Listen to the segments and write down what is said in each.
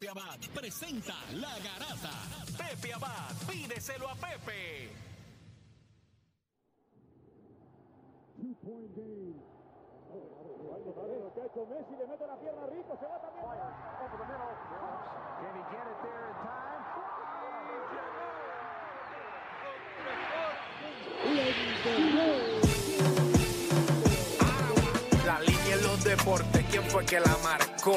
Pepe Abad presenta La Garata. Pepe Abad, pídeselo a Pepe. Messi le mete la pierna a Rico, se va también. Over the middle. Can he get it there in time? La línea en los deportes, ¿quién fue que la marcó?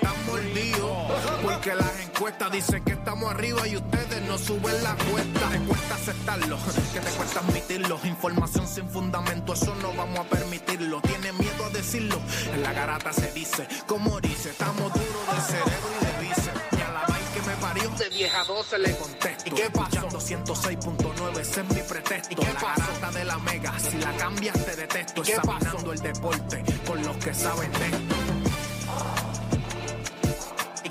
porque las encuestas dicen que estamos arriba y ustedes no suben la cuesta, te cuesta aceptarlo, que te cuesta admitirlo, información sin fundamento, eso no vamos a permitirlo, tiene miedo a decirlo, en la garata se dice, como dice, estamos duros de cerebro y de bíceps, y a la vaina que me parió, de vieja 12 le contesto, ¿y qué pasó? 206.9, ese es mi pretexto, ¿y qué la garata de la mega, si la cambias te detesto, ¿Y qué examinando el deporte, con los que saben de esto.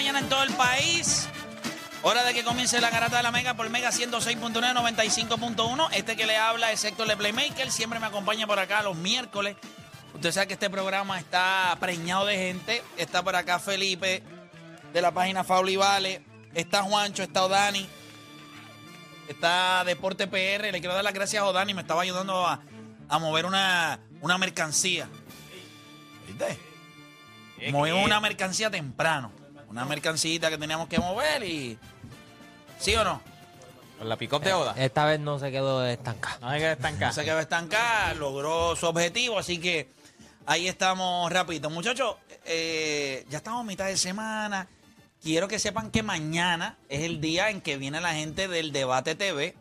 Mañana en todo el país. Hora de que comience la garata de la Mega por Mega 106.9, 95.1. Este que le habla es Héctor de Playmaker. Siempre me acompaña por acá los miércoles. Usted sabe que este programa está preñado de gente. Está por acá Felipe de la página Fauli Vale. Está Juancho, está Odani. Está Deporte PR. Le quiero dar las gracias a Odani. Me estaba ayudando a, a mover una, una mercancía. ¿Viste? Movimos una mercancía temprano. Una mercancita que teníamos que mover y. ¿Sí o no? Con la pick-up de Oda. Esta vez no se quedó estancada. No hay que estancar. No se quedó estancada, logró su objetivo, así que ahí estamos rapidito. Muchachos, eh, ya estamos a mitad de semana. Quiero que sepan que mañana es el día en que viene la gente del Debate TV.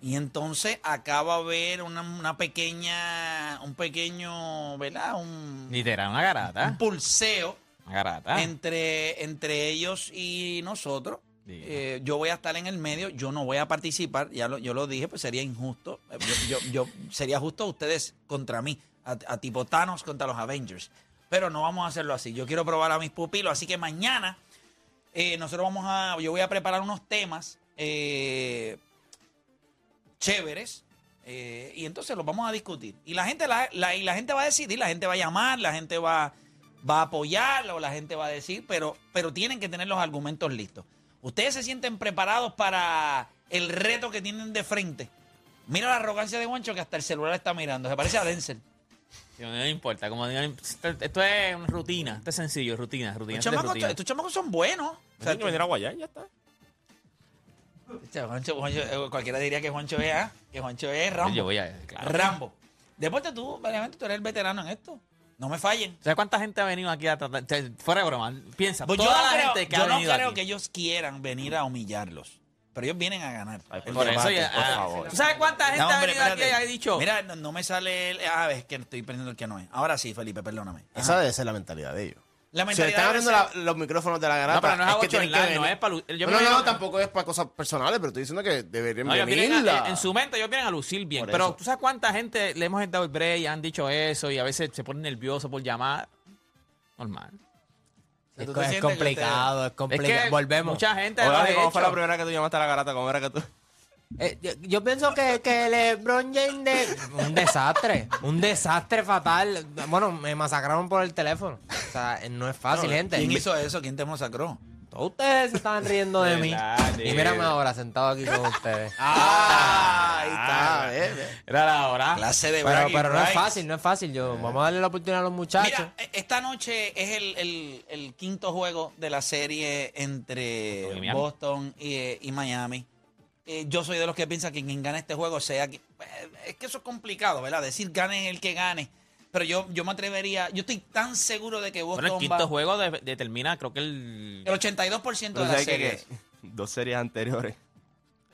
Y entonces acá va a haber una, una pequeña, un pequeño, ¿verdad? Un, Literal, una garata. un pulseo garata. entre, entre ellos y nosotros. Eh, yo voy a estar en el medio, yo no voy a participar, ya lo, yo lo dije, pues sería injusto. Eh, Yo, yo- yo- sería justo ustedes contra mí, a, a tipo Thanos contra los Avengers. Pero no vamos a hacerlo así. Yo quiero probar a mis pupilos, así que mañana eh, nosotros vamos a, yo voy a preparar unos temas eh, chéveres y entonces los vamos a discutir. Y la gente la, la- y la gente va a decidir, la gente va a llamar, la gente va, va a apoyar o la gente va a decir, pero, pero tienen que tener los argumentos listos. ¿Ustedes se sienten preparados para el reto que tienen de frente? Mira la arrogancia de Juancho que hasta el celular está mirando. Se parece a Denzel. No me importa. Como, digo, esto, es una rutina. Esto es sencillo, rutina. rutina, Estos esto es chamacos, rutina. estos chamacos son buenos. O sea, que venir a Guayar, ya está. Este, Juancho- Juancho, eh, cualquiera diría que Juancho es, ¿ah? que Juancho es Rambo. Yo voy a. Claro. Rambo. Deporte, tú, obviamente, tú eres el veterano en esto. No me fallen. ¿Sabes cuánta gente ha venido aquí a tratar? te- Fuera de broma, piensa. Pues yo no, la creo, gente que yo ha no venido creo aquí. que ellos quieran venir a humillarlos. Pero ellos vienen a ganar. Ay, El Por eso debate. ya. por ah, favor. ¿Tú sabes cuánta gente No, ha hombre, venido aquí y espérate. ha dicho? Mira, no, no me sale el. Ah, es que estoy prendiendo el que no es. Ahora sí, Felipe, perdóname. Ajá. Esa debe ser la mentalidad de ellos. La Si mentalidad están abriendo la- los micrófonos de la garata. No, pero no es que tienen que no es para yo no, no, no, tampoco es para cosas personales, pero estoy diciendo que deberían No, ellos venir. vienen a- en su mente ellos vienen a lucir bien. Por pero eso. tú sabes cuánta gente le hemos dado el break y han dicho eso y a veces se ponen nerviosos por llamar. Normal. Es, ¿Tú co- te es complicado, es Es complicado. que Volvemos. mucha gente Hola, ¿cómo fue hecho. la primera que tú llamaste a la garata? ¿Cómo era que tú? Eh, yo, yo pienso que, que LeBron James de- un desastre, un desastre fatal. Bueno, me masacraron por el teléfono. O sea, no es fácil, gente. ¿Quién hizo eso? ¿Quién te masacró? Todos ustedes se estaban riendo de mí. Y mírame ahora, sentado aquí con ustedes. Ah, ahí está, eh, eh. Era la hora. Clase de Pero, pero no es fácil, no es fácil. Yo, vamos a darle la oportunidad a los muchachos. Mira, e- esta noche es el, el- el quinto juego de la serie entre Boston y Miami. Boston y, eh, y Miami. Eh, yo soy de los que piensa que quien gane este juego sea... que- eh, Es que eso es complicado, ¿verdad? Decir gane el que gane. Pero yo, yo me atrevería... Yo estoy tan seguro de que Boston Bueno, el va... quinto juego de- determina, creo que el. El 82% Pero de la sabes que- serie. que dos series anteriores,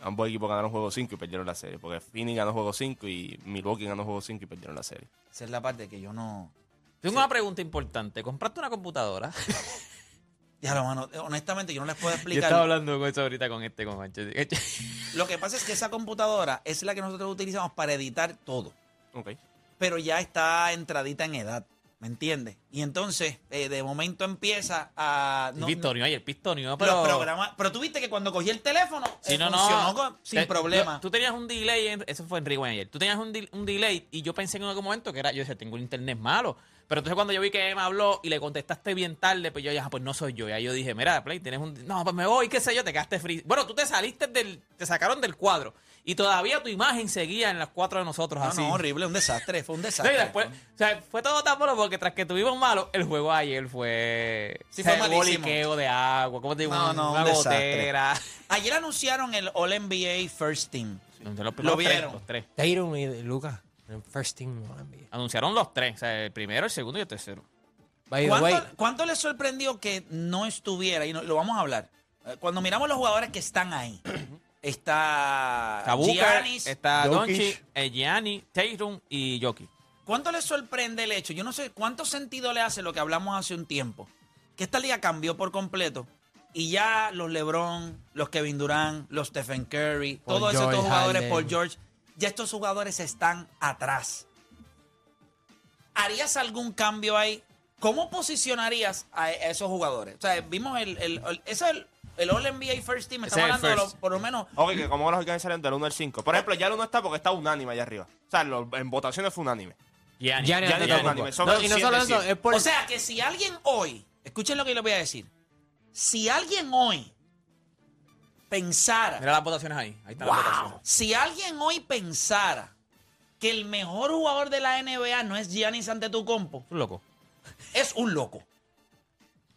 ambos equipos ganaron juego 5 y perdieron la serie. Porque Phoenix ganó juego 5 y Milwaukee ganó juego 5 y perdieron la serie. Esa es la parte que yo no... Tengo una pregunta importante. ¿Compraste una computadora? Ya, lo mano, honestamente yo no les puedo Yo explicar. estaba hablando con eso ahorita con este, con Mancho. Lo que pasa es que esa computadora es la que nosotros utilizamos para editar todo. Ok. pero ya está entradita en edad, ¿me entiendes? Y entonces, eh, de momento empieza a... no- pistonio, ayer pistonio, los pero. programas- pero tú viste que cuando cogí el teléfono, Sí, eh, no, no. funcionó con- sin Eh, problema. yo- tú tenías un delay, en- eso fue en Rewind ayer. Tú tenías un, un delay y yo pensé en algún momento que era, yo decía, tengo el internet malo. Pero entonces cuando yo vi que me habló y le contestaste bien tarde, pues yo ya, pues no soy yo. Ya yo dije, mira, Play, tienes un. No, pues me voy, qué sé yo, te quedaste free. Bueno, tú te saliste del. Te sacaron del cuadro. Y todavía tu imagen seguía en las cuatro de nosotros no, así. no, horrible, un desastre, fue un No, desastre. y después, o sea, fue todo tan malo porque tras que tuvimos malo, el juego ayer fue. Sí, fue o sea, malísimo. boliqueo de agua, ¿cómo te digo? No, no, una un desastre. gotera. Ayer anunciaron el All NBA First Team. Los primeros Lo tres, vieron. los tres. Tatum y Lucas. En First team. NBA. Anunciaron los tres, o sea, el primero, el segundo y el tercero. By the way, ¿Cuánto, cuánto les sorprendió que no estuviera? Y no- lo vamos a hablar. Eh, Cuando miramos los jugadores que están ahí, está Está Booker, Giannis. está Jokic. Doncic, eh, Gianni, Tatum y Jokic. ¿Cuánto les sorprende el hecho? Yo no sé cuánto sentido le hace lo que hablamos hace un tiempo. Que esta liga cambió por completo. Y ya los LeBron, los Kevin Durant, los Stephen Curry, Paul todos esos George, dos jugadores, Harden. Paul George, ya estos jugadores están atrás. ¿Harías algún cambio ahí? ¿Cómo posicionarías a a esos jugadores? O sea, vimos el, el, el- ese es el, el All NBA First Team. Estamos hablando de los- por lo menos Ok, que como los organizaron del 1 al 5. Por ejemplo, ya el 1 está porque está unánime allá arriba. O sea, lo- en votaciones fue unánime. Gianni. Giannis Giannis Antetokounmpo. unánime, son No, y no solo eso, es por O sea, que si alguien hoy, escuchen lo que yo les voy a decir, si alguien hoy pensara, Mira las votaciones ahí. Ahí están las wow, votaciones. si alguien hoy pensara que el mejor jugador de la NBA no es Giannis Antetokounmpo, Es un loco. es un loco.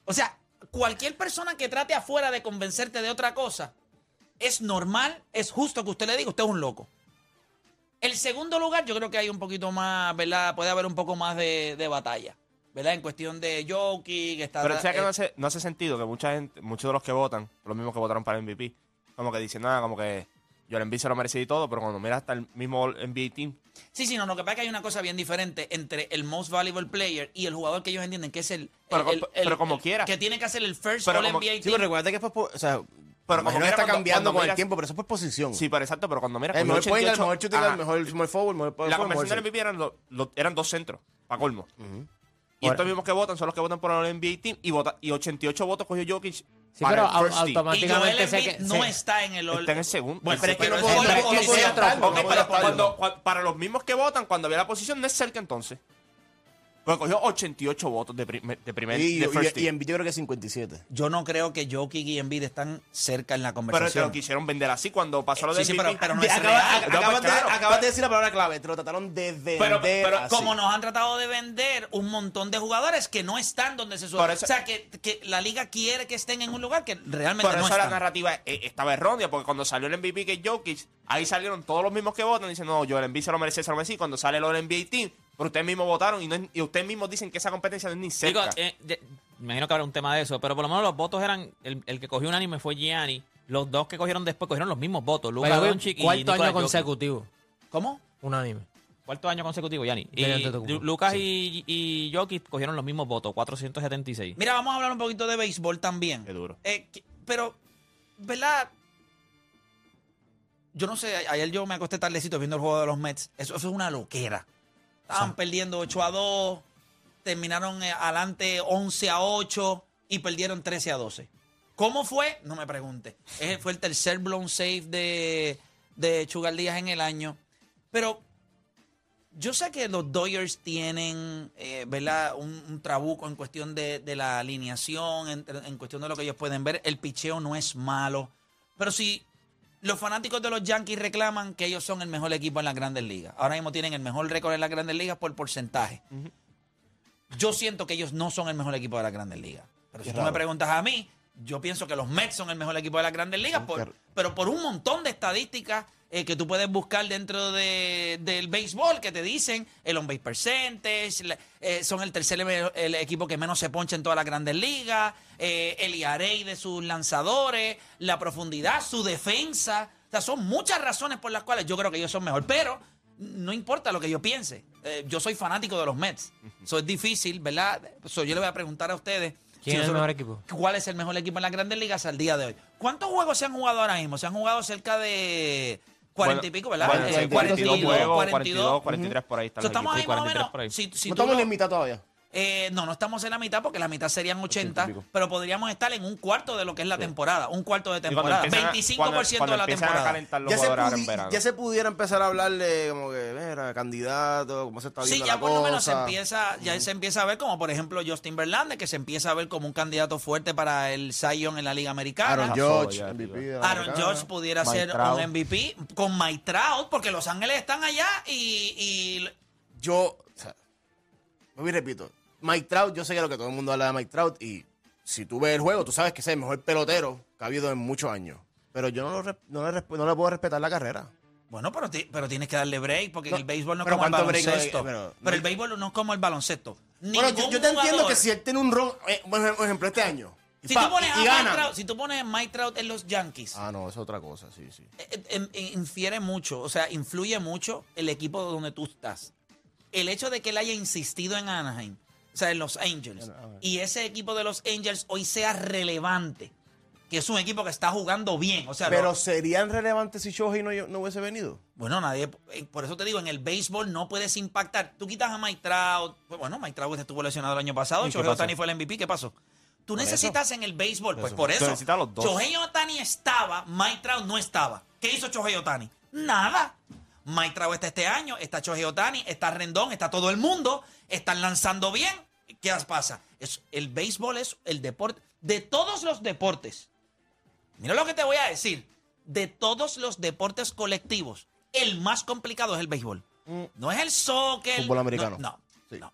O sea, cualquier persona que trate afuera de convencerte de otra cosa, es normal, es justo que usted le diga, usted es un loco. El segundo lugar, yo creo que hay un poquito más, ¿verdad? Puede haber un poco más de, de batalla, ¿verdad? En cuestión de Jokic, que está... Pero ¿sabes que no eh, hace, no hace sentido que mucha gente, muchos de los que votan, los mismos que votaron para el MVP, como que dicen nada, como que Joel Embiid se lo merecía y todo, pero cuando miras hasta el mismo NBA team, Sí, sí, no, lo que pasa es que hay una cosa bien diferente entre el most valuable player y el jugador que ellos entienden que es el... Pero el- el- pero como el- quiera. Que tiene que hacer el first Pero All como- NBA sí, Sí, team. pero recuerda que es por, po- o sea, Pero como está cuando- cambiando cuando con el miras- tiempo, pero eso es por posición. sí, pero exacto, pero cuando miras el cogió mejor point, el 88 mejor shooter, ajá. el mejor small forward, el mejor power La forward, conversación del MVP eran, los- los- eran dos centros, para colmo. Ujú. Y Por- estos mismos que votan son los que votan por el NBA team y, vota, y 88 votos cogió Jokic Sí, para pero el au- first team. Y Joel automáticamente que... no está en el All... Está en el segundo. Bueno, pero es que pero no puedo- Ok, pero cuando- para los mismos que votan, cuando había la posición, no es cerca entonces. Porque cogió 88 votos de, primer- de primer Y, de y, first y, team. en yo creo que 57. Yo no creo que Jokic y Embiid están cerca en la Pero te conversación. lo quisieron vender así cuando pasó lo Sí, de sí, MVP. pero- pero no es Acaba- real. acabas, No, pues, de, claro, acabas de decir la palabra clave, te lo trataron de vender Pero- pero así. Como nos han tratado de vender un montón de jugadores que no están donde se eso- O sea, que, que la liga quiere que estén en un lugar que realmente Por no eso la narrativa eh, estaba errónea, porque cuando salió el MVP que Jokic, ahí salieron todos los mismos que votan, dicen, no, yo el MVP se lo merecía, se lo merecía. Y Cuando sale el NBA Team, pero ustedes mismos votaron y, no es- y ustedes mismos dicen que esa competencia no es ni Digo, cerca. eh, de- me imagino que habrá un tema de eso, pero por lo menos los votos eran. El, el que cogió un anime fue Gianni. Los dos que cogieron después cogieron los mismos votos. Way, Doncic y Cuarto Nikola año Jokic. consecutivo. ¿Cómo? Unánime. Cuarto año consecutivo, Gianni. Y Antetokounmpo. Lucas Sí. y, y Jokic cogieron los mismos votos, 476. Mira, vamos a hablar un poquito de béisbol también. Qué duro. Eh, que- pero, ¿verdad? Yo no sé, a- ayer yo me acosté tardecito viendo el juego de los Mets. Eso, eso es una loquera. Estaban perdiendo 8 a 2, terminaron eh, adelante 11 a 8 y perdieron 13 a 12. ¿Cómo fue? No me pregunte. Ese fue el tercer blown save de, de Chugal Díaz en el año. Pero Yo sé que los Dodgers tienen, eh, ¿verdad? Un, un trabuco en cuestión de, de la alineación, en, en cuestión de lo que ellos pueden ver. El picheo no es malo. Pero si los fanáticos de los Yankees reclaman que ellos son el mejor equipo en las grandes ligas. Ahora mismo tienen el mejor récord en las grandes ligas por porcentaje. Yo siento que ellos no son el mejor equipo de las grandes ligas. Pero si tú me preguntas a mí, yo pienso que los Mets son el mejor equipo de las grandes ligas, por- pero por un montón de estadísticas eh, que tú puedes buscar dentro de- del béisbol que te dicen el on-base percentage, la- eh, son el tercer el, equipo que menos se poncha en todas las grandes ligas, eh, el IRA de sus lanzadores, la profundidad, su defensa. O sea, son muchas razones por las cuales yo creo que ellos son mejor, pero no importa lo que yo piense. Eh, yo soy fanático de los Mets. Eso es difícil, ¿verdad? So, yo le voy a preguntar a ustedes. ¿Quién es el mejor equipo? ¿Cuál es el mejor equipo en las grandes ligas al día de hoy? ¿Cuántos juegos se han jugado ahora mismo? Se han jugado cerca de 40 y pico, ¿verdad? Bueno, Eh, sí, 42 juegos, 42, 42. 43 por ahí están So, los estamos ahí más o 43 menos. Si, si no estamos ni en mitad todavía. Eh, no, no estamos en la mitad porque la mitad serían 80, y pico. pero podríamos estar en un cuarto de lo que es la temporada. Un cuarto de temporada. empiezan a- 25% cuando- cuando de la a temporada. calentar los Ya se, en verano. ya pudiera empezar a hablarle como que, mira, candidato, cómo se está Sí, viendo ya la por lo menos se empieza, ya se empieza a ver como por ejemplo Justin Verlander, que se empieza a ver como un candidato fuerte para el Cy Young en la Liga Americana. Aaron George, ya, MVP Aaron. George pudiera Mike ser Trout. un MVP con Mike Trout, porque Los Ángeles están allá y, y Yo, o sea, y repito, Mike Trout, yo sé que lo que todo el mundo habla de Mike Trout y si tú ves el juego, tú sabes que es el mejor pelotero que ha habido en muchos años. Pero yo no, lo no, le, no le puedo respetar la carrera. bueno, pero, ti- pero tienes que darle break, porque No, el béisbol no es como el baloncesto. Pero- pero, el béisbol no es como el baloncesto. Bueno, yo, te entiendo que si él tiene un ron, eh, por ejemplo, este año, Si pa- tú pones y- a Mike gana. Trout, si tú pones a Mike Trout en los Yankees, Ah, no, es otra cosa, sí, sí. eh, eh, infiere mucho, o sea, influye mucho el equipo donde tú estás. El hecho de que él haya insistido en Anaheim, o sea, en los Angels, y ese equipo de los Angels hoy sea relevante, que es un equipo que está jugando bien, o sea, Pero lo- ¿serían relevantes si Shohei no, no hubiese venido? bueno, nadie, eh, por eso te digo, en el béisbol no puedes impactar. Tú quitas a Mike Trout, pues, bueno, Mike Trout estuvo lesionado el año pasado, ¿Y qué Shohei? Otani fue el MVP, ¿qué pasó? Tú necesitas en el béisbol, pues por eso. necesitas los dos. Shohei Otani estaba, Mike Trout no estaba. ¿Qué hizo Shohei Otani? Nada. Mike Trout está este año, está Shohei Otani, está Rendón, está todo el mundo, están lanzando bien. ¿Qué pasa? Es, el béisbol es el deporte de todos los deportes. Mira lo que te voy a decir. De todos los deportes colectivos, el más complicado es el béisbol. No es el soccer. Fútbol no- americano. No, Sí. no.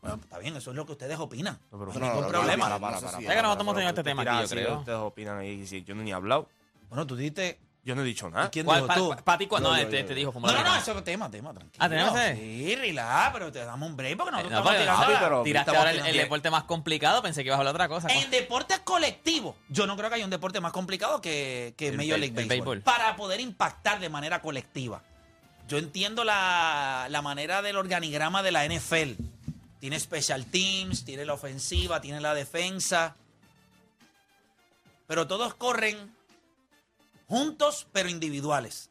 Bueno, está bien, eso es lo que ustedes opinan. No, pero- No No, ningún no, problema. para, para, para, sí, Ya que nosotros hemos pero tenido este tema aquí, yo así, creo. Ustedes opinan ahí, sí, yo no ni he hablado. Bueno, tú dijiste. Yo no he dicho nada. ¿Quién ¿Cuál? dijo Pa- tú? No, este, este dijo No, fumar no, no, marihuana. eso es tema, tema, tranquilo. Ah, ¿tenemos ese? Sí, relax, pero te damos un break porque nosotros No, estamos tirando papi, la- pero- Tiraste estamos ahora el, tirando- deporte más complicado, pensé que ibas a hablar otra cosa. En deportes colectivos, yo no creo que haya un deporte más complicado que, que El Major League el Baseball, béisbol. Para poder impactar de manera colectiva. Yo entiendo la, la manera del organigrama de la NFL. Tiene special teams, tiene la ofensiva, tiene la defensa. Pero todos corren juntos, pero individuales.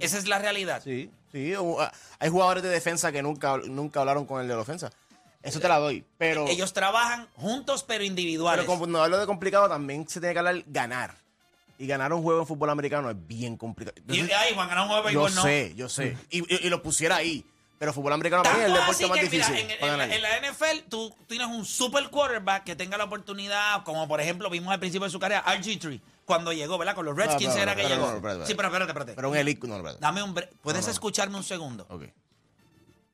Esa es la realidad. Sí, sí. ah, hay jugadores de defensa que nunca, nunca hablaron con el de la ofensa. Eso te la doy. Pero, Ellos trabajan juntos, pero individuales. pero no hablo de complicado, también se tiene que hablar ganar. Y ganar un juego en fútbol americano es bien complicado. y, Entonces, ay, Juan, ganar un juego de yo béisbol, no. sé, yo sé. Y, y- y lo pusiera ahí. Pero fútbol americano para mí es el deporte más que, mira, difícil. en, para en la, ganar. en la NFL tú tienes un super quarterback que tenga la oportunidad, como por ejemplo vimos al principio de su carrera, RG3, cuando llegó, ¿verdad? Con los Redskins No, era que llegó. sí, pero espérate, espérate. Pero un elite, no, espérate. Dame un ¿Puedes No, escucharme un segundo? Ok.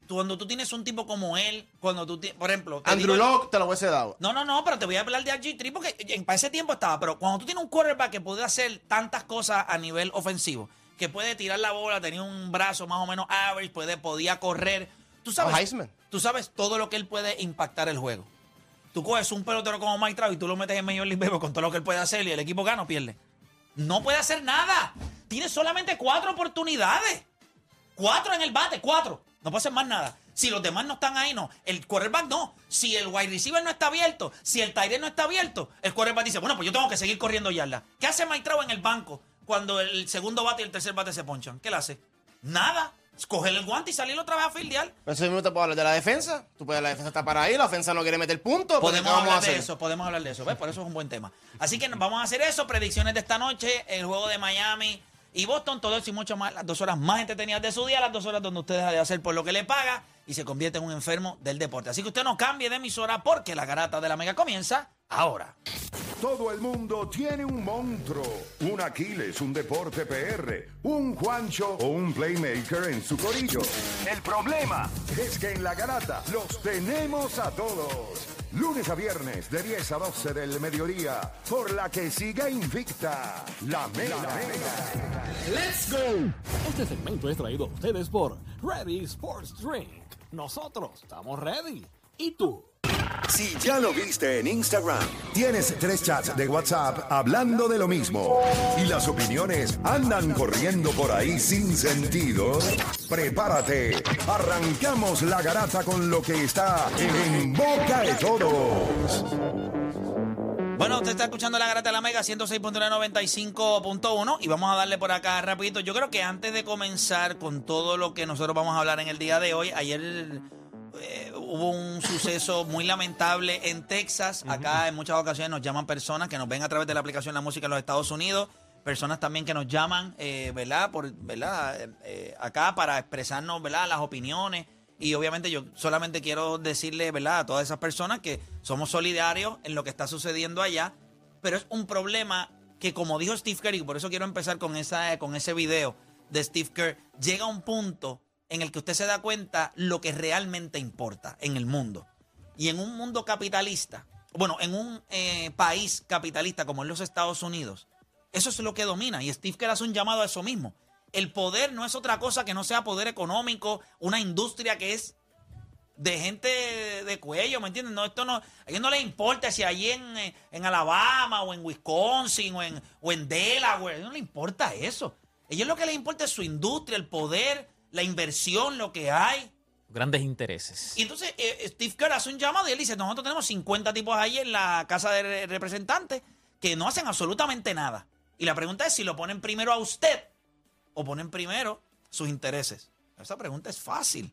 Cuando tú tienes un tipo como él, cuando tú tienes, por ejemplo... Andrew digo- Locke te lo hubiese dado. No, no, no, pero te voy a hablar de RG3 porque en, para ese tiempo estaba. Pero cuando tú tienes un quarterback que puede hacer tantas cosas a nivel ofensivo, que puede tirar la bola, tenía un brazo más o menos average, puede, podía correr. Tú sabes, O Heisman. tú sabes todo lo que él puede impactar el juego. Tú coges un pelotero como Mike Trout y tú lo metes en Major League Baseball con todo lo que él puede hacer y el equipo gana o pierde. No puede hacer nada. Tiene solamente cuatro oportunidades. Cuatro en el bate, cuatro. No puede hacer más nada. Si los demás no están ahí, no. El quarterback no. Si el wide receiver no está abierto, si el tight end no está abierto, el quarterback dice, bueno, pues yo tengo que seguir corriendo yardas. ¿Qué hace Mike Trout en el banco cuando el segundo bate y el tercer bate se ponchan? ¿Qué le hace? Nada. Coger el guante y salir otra vez a fildear. Pero eso mismo te puedo hablar de la defensa. Tú puedes, la defensa está para ahí, la ofensa no quiere meter puntos. pues, Podemos ¿qué vamos a hablar de eso, podemos hablar de eso. ¿ves? Por eso es un buen tema. Así que vamos a hacer eso. Predicciones de esta noche, el juego de Miami y Boston, todo eso y mucho más, las dos horas más entretenidas de su día, las dos horas donde usted deja de hacer por lo que le paga y se convierte en un enfermo del deporte. Así que usted no cambie de emisora porque la garata de la mega comienza ahora. Todo el mundo tiene un monstruo, un Aquiles, un deporte PR, un Juancho o un Playmaker en su corillo. El problema es que en la garata los tenemos a todos. Lunes a viernes de 10 a 12 del mediodía, por la que siga invicta la Mega. Este segmento es traído a ustedes por Ready Sports Drink. Nosotros estamos ready. ¿Y tú? Si ya lo viste en Instagram, tienes tres chats de WhatsApp hablando de lo mismo y las opiniones andan corriendo por ahí sin sentido, prepárate. Arrancamos la garata con lo que está en boca de todos. Bueno, usted está escuchando la Garata de la Mega 106.995.1 y vamos a darle por acá rapidito. Yo creo que antes de comenzar con todo lo que nosotros vamos a hablar en el día de hoy, ayer eh, hubo un suceso muy lamentable en Texas. Acá en muchas ocasiones nos llaman personas que nos ven a través de la aplicación La Música en los Estados Unidos. Personas también que nos llaman, eh, ¿verdad? Por, ¿verdad? Eh, eh, acá para expresarnos, ¿verdad? Las opiniones. Y obviamente yo solamente quiero decirle, ¿verdad? A todas esas personas que somos solidarios en lo que está sucediendo allá. Pero es un problema que, como dijo Steve Kerr, y por eso quiero empezar con, esa, con ese video de Steve Kerr, llega a un punto en el que usted se da cuenta lo que realmente importa en el mundo. Y en un mundo capitalista, bueno, en un eh, país capitalista como en los Estados Unidos, eso es lo que domina. Y Steve Kerr hace un llamado a eso mismo. El poder no es otra cosa que no sea poder económico, una industria que es de gente de cuello, ¿me entiendes? No, esto no, a ellos no les importa si allí en, eh, en Alabama o en Wisconsin o en, o en Delaware, ellos no les importa eso. A ellos lo que les importa es su industria, el poder, la inversión, lo que hay. Grandes intereses. Y entonces eh, Steve Kerr hace un llamado y él dice, nosotros tenemos 50 tipos ahí en la Casa de Re- Representantes que no hacen absolutamente nada. Y la pregunta es si lo ponen primero a usted o ponen primero sus intereses. Esa pregunta es fácil.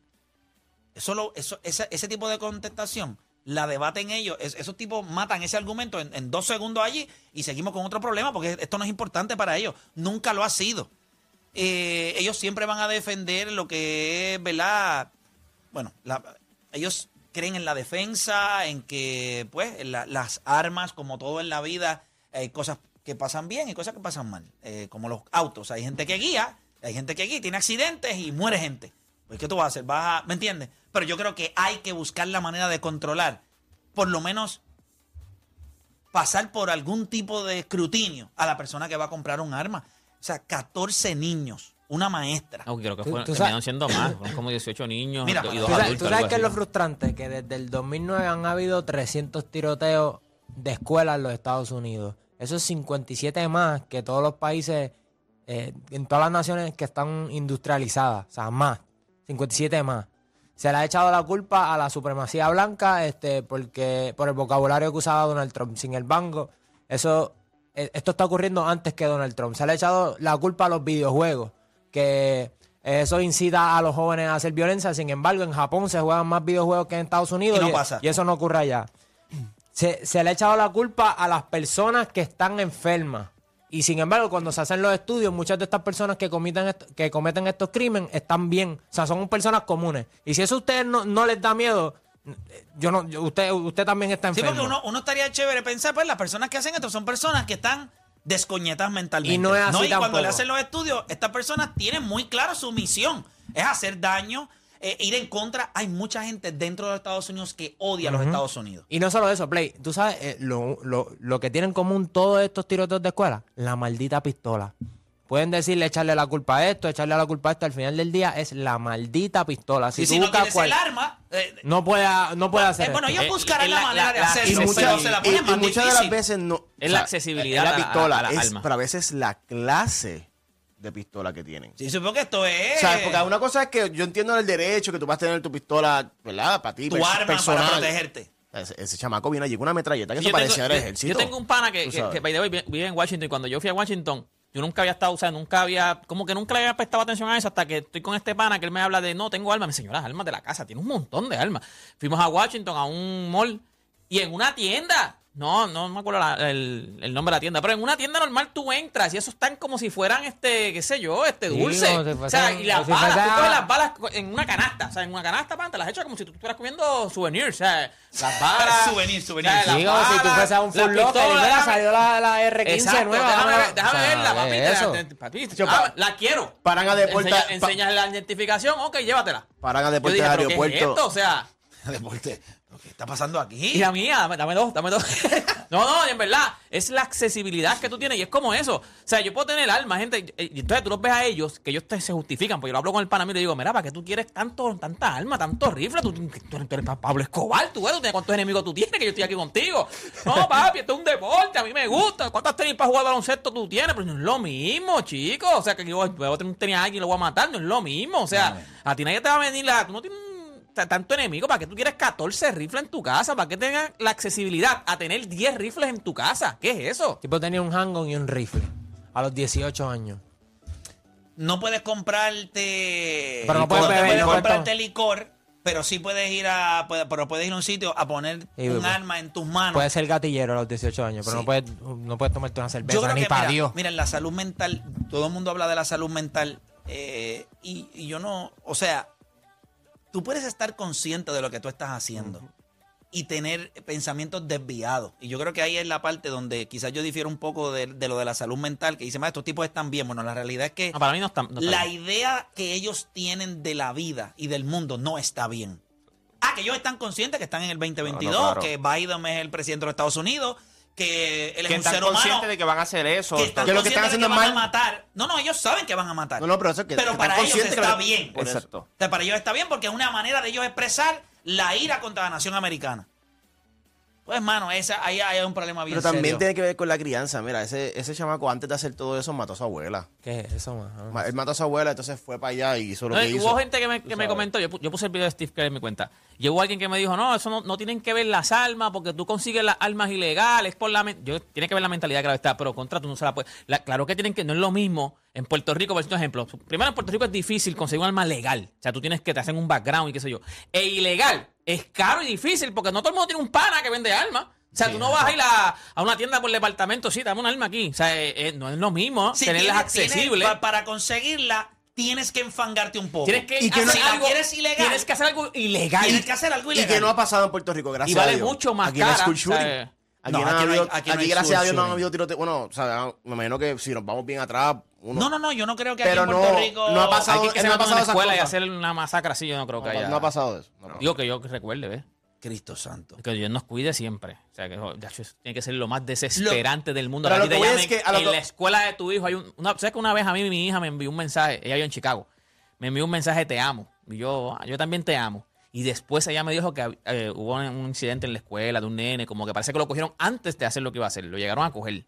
Eso lo- eso, ese, ese tipo de contestación la debaten ellos. Es- esos tipos matan ese argumento en, en dos segundos allí y seguimos con otro problema porque esto no es importante para ellos. Nunca lo ha sido. Eh, ellos siempre van a defender lo que es, ¿verdad? Bueno, ellos creen en la defensa, en que, pues, en la- las armas, como todo en la vida, hay cosas que pasan bien y cosas que pasan mal. Eh, como los autos. Hay gente que guía, hay gente que guía, tiene accidentes y muere gente. Pues, ¿qué tú vas a hacer? Vas a, ¿Me entiendes? Pero yo creo que hay que buscar la manera de controlar, por lo menos pasar por algún tipo de escrutinio a la persona que va a comprar un arma. O sea, 14 niños, una maestra. Aunque creo que Tú- fue, tú sabes- siendo más, fueron como 18 niños Mira, y dos ¿Tú sabes, adultos. tú sabes algo qué es lo así. frustrante? Que desde el 2009 han habido 300 tiroteos de escuelas en los Estados Unidos. Eso es 57 más que todos los países, eh, en todas las naciones que están industrializadas. O sea, más. 57 más. Se le ha echado la culpa a la supremacía blanca este, porque por el vocabulario que usaba Donald Trump. Sin embargo, eso, eh, esto está ocurriendo antes que Donald Trump. Se le ha echado la culpa a los videojuegos, que eso incita a los jóvenes a hacer violencia. Sin embargo, en Japón se juegan más videojuegos que en Estados Unidos Y no pasa. y eso no ocurre allá. Se, se le ha echado la culpa a las personas que están enfermas. Y sin embargo, cuando se hacen los estudios, muchas de estas personas que cometen, que cometen estos crímenes están bien. O sea, son personas comunes. Y si eso a ustedes no, no les da miedo, yo no, yo- usted, usted también está Sí, enfermo. porque uno, uno estaría chévere pensar, pues las personas que hacen esto son personas que están descoñetas mentalmente. Y no es así Y cuando le hacen los estudios, estas personas tienen muy claro su misión. Es hacer daño, eh, ir en contra. Hay mucha gente dentro de los Estados Unidos que odia a los Estados Unidos. Y no solo eso, Play. Tú sabes eh, lo, lo- lo que tienen en común todos estos tiroteos de escuela. La maldita pistola. Pueden decirle echarle la culpa a esto, echarle la culpa a esto. Al final del día es la maldita pistola. Si y tú si no buscas tienes cuál- el arma, eh, no puede, no puede hacer eh, bueno, ellos Eh, buscarán la, la- manera de hacerlo, Y, muchas- pero se la ponen y más muchas de las veces no. Es la accesibilidad La a la- pistola a la es, alma. pero a veces la clase de pistola que tienen. Sí, supongo que esto es O sea, porque una cosa es que yo entiendo el derecho que tú vas a tener tu pistola, ¿verdad? Para ti, tu pers- arma personal. para protegerte. Ese, ese chamaco vino allí con una metralleta que Yo eso parecía yo- ejército. Yo tengo un pana que, que, sabes. que, by the way, vi- vive en Washington y cuando yo fui a Washington, yo nunca había estado, o sea, nunca había, como que nunca le había prestado atención a eso hasta que estoy con este pana que él me habla de, no, tengo armas. Me señor, las armas de la casa, tiene un montón de armas. Fuimos a Washington, a un mall, y en una tienda No, no me acuerdo la- el, el nombre de la tienda, pero en una tienda normal tú entras y esos están como si fueran, este, qué sé yo, este Sí, dulce. o sea, y las balas, tú coges las balas en una canasta, o sea, en una canasta, pan, te las echas como si tú estuvieras comiendo souvenirs, o sea, las balas. Souvenir, souvenir. o sea, como si tú a un Full Locker y pistolas, mira, salió la, la R15 Exacto, nueva. déjame, nueva. ver- déjame O sea, verla, papi. te eso. la- te- papi, te- Yo, ah, la quiero. paran a pa- enseñas la identificación, ok, llévatela. Paran a Yo deporte dije, del ¿pero qué es aeropuerto. esto? O sea, Deporte. ¿Qué está pasando aquí? y la mía, dame, dame dos, dame dos. no, no, en verdad, es la accesibilidad que tú tienes y es como eso. O sea, yo puedo tener alma, gente, y entonces tú los ves a ellos, que ellos te, se justifican, porque yo lo hablo con el pana mío y le digo, mira, ¿para qué tú quieres tanto, tanta alma, tanto rifle? Tú, tú, tú eres- tú eres Pablo Escobar, tú, ves, tú tienes cuántos enemigos tú tienes, que yo estoy aquí contigo. No, papi, esto es un deporte, a mí me gusta. ¿Cuántas tenis para jugar baloncesto tú tienes? Pero no es lo mismo, chicos. O sea, que yo voy a tener un tenis a alguien y lo voy a matar, no es lo mismo. O sea, a ti nadie te va a venir la... Tú no tienes tanto enemigo, ¿para qué tú quieres 14 rifles en tu casa? ¿Para qué tengas la accesibilidad a tener 10 rifles en tu casa? ¿Qué es eso? El tipo tenía un handgun y un rifle a los 18 años. No puedes comprarte. Pero no puedes beber, puedes no puedes comprarte licor, pero sí puedes ir a. Pero puedes ir a un sitio a poner un pues, arma en tus manos. Puedes ser gatillero a los 18 años, pero Sí. no, puedes, no puedes tomarte una Yo cerveza creo ni que, para mira, Dios. mira, la salud mental, todo el mundo habla de la salud mental eh, y, y yo no, o sea, tú puedes estar consciente de lo que tú estás haciendo y tener pensamientos desviados. Y yo creo que ahí es la parte donde quizás yo difiero un poco de, de lo de la salud mental, que dice, "Ma, estos tipos están bien. Bueno, la realidad es que No, para mí no está. no está la bien. idea que ellos tienen de la vida y del mundo no está bien. Ah, que ellos están conscientes que están en el 2022, Claro, claro. que Biden es el presidente de los Estados Unidos, que él es Que un están ser humano conscientes de que van a hacer eso. que están Que lo que están haciendo es van a mal. matar. No, no, ellos saben que van a matar. No, no, pero eso es que- Pero que para están ellos que está bien. por eso. Exacto. O sea, para ellos está bien porque es una manera de ellos expresar la ira contra la nación americana. Pues, hermano, esa, ahí hay un problema bien Pero también serio. tiene que ver con la crianza. Mira, ese, ese chamaco antes de hacer todo eso mató a su abuela. ¿Qué es eso, man? Ma- Él mató a su abuela, entonces fue para allá y hizo lo No, que y hizo. hubo gente que me, que me comentó, yo, yo puse el video de Steve Kerr en mi cuenta, y hubo alguien que me dijo, no, eso no, no tienen que ver las armas, porque tú consigues las armas ilegales, por la men-". yo Tiene que ver la mentalidad que la está, pero contra tú no se la puedes. la- claro que tienen que, no es lo mismo en Puerto Rico, por ejemplo. Primero, en Puerto Rico es difícil conseguir un arma legal. O sea, tú tienes que te hacen un background y qué sé yo. E ilegal es caro y difícil, porque no todo el mundo tiene un pana que vende armas. O sea, tú no vas a ir a, a una tienda por departamento, sí, dame un arma aquí. O sea, eh, eh, no es lo mismo Si tenerlas accesibles. pa- para conseguirla, tienes que enfangarte un poco. Tienes que, y que hacer la algo, ilegal, tienes que hacer algo ilegal. tienes que hacer algo Y que no ha pasado en Puerto Rico, gracias Y vale a Dios. mucho más aquí no cara, sea, Aquí, No, no, aquí no hay- aquí no aquí hay gracias a Dios no han habido tiroteos. Bueno, o sea, me imagino que si nos vamos bien atrás, uno... No, no, no, yo no creo que aquí Pero en Puerto no- Rico... no ha pasado- Hay que no se ha en pasado escuela y hacer una masacre así, yo no creo que no, haya. no ha pasado eso. No. Digo que yo recuerde, ¿ves? Cristo santo. Que Dios nos cuide siempre. O sea, que tiene que ser lo más desesperante del mundo. Pero a lo que voy es que a lo en que- la escuela de tu hijo hay un... Una, ¿Sabes que una vez a mí mi hija me envió un mensaje? Ella vive en Chicago. Me envió un mensaje, te amo. Y yo, "Ah, yo también te amo. Y después ella me dijo que eh, hubo un incidente en la escuela de un nene, como que parece que lo cogieron antes de hacer lo que iba a hacer. Lo llegaron a coger.